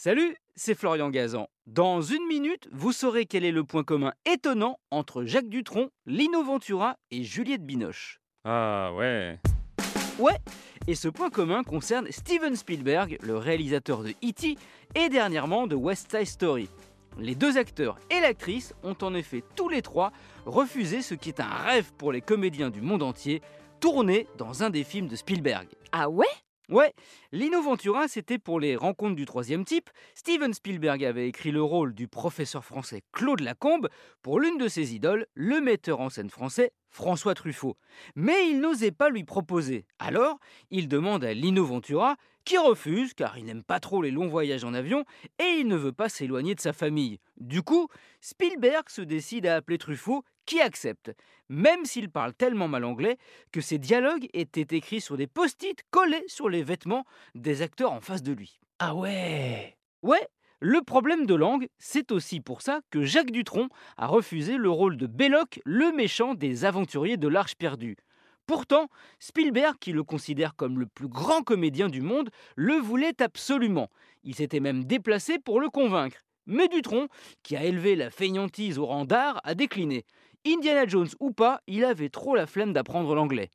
Salut, c'est Florian Gazan. Dans une minute, vous saurez quel est le point commun étonnant entre Jacques Dutronc, Lino Ventura et Juliette Binoche. Ah ouais. Ouais, et ce point commun concerne Steven Spielberg, le réalisateur de E.T. et dernièrement de West Side Story. Les deux acteurs et l'actrice ont en effet tous les trois refusé ce qui est un rêve pour les comédiens du monde entier, tourner dans un des films de Spielberg. Ah ouais? Ouais, Lino Ventura, c'était pour les rencontres du troisième type. Steven Spielberg avait écrit le rôle du professeur français Claude Lacombe pour l'une de ses idoles, le metteur en scène français François Truffaut. Mais il n'osait pas lui proposer. Alors, il demande à Lino Ventura, qui refuse car il n'aime pas trop les longs voyages en avion et il ne veut pas s'éloigner de sa famille. Du coup, Spielberg se décide à appeler Truffaut qui accepte, même s'il parle tellement mal anglais que ses dialogues étaient écrits sur des post-it collés sur les vêtements des acteurs en face de lui. Ah ouais Ouais, le problème de langue, c'est aussi pour ça que Jacques Dutronc a refusé le rôle de Belloc, le méchant des aventuriers de l'Arche perdue. Pourtant, Spielberg, qui le considère comme le plus grand comédien du monde, le voulait absolument. Il s'était même déplacé pour le convaincre. Mais Dutronc, qui a élevé la feignantise au rang d'art, a décliné. Indiana Jones ou pas, il avait trop la flemme d'apprendre l'anglais.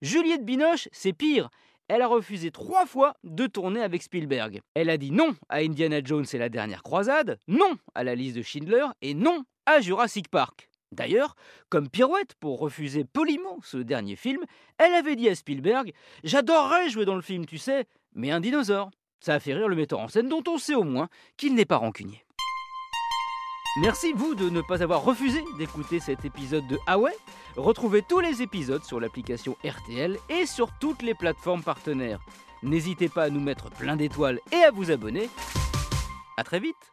Juliette Binoche, c'est pire. Elle a refusé trois fois de tourner avec Spielberg. Elle a dit non à Indiana Jones et la dernière croisade, non à la liste de Schindler et non à Jurassic Park. D'ailleurs, comme pirouette pour refuser poliment ce dernier film, elle avait dit à Spielberg J'adorerais jouer dans le film, tu sais, mais un dinosaure. Ça a fait rire le metteur en scène dont on sait au moins qu'il n'est pas rancunier. Merci vous de ne pas avoir refusé d'écouter cet épisode de Ah ouais Retrouvez tous les épisodes sur l'application RTL et sur toutes les plateformes partenaires. N'hésitez pas à nous mettre plein d'étoiles et à vous abonner. A très vite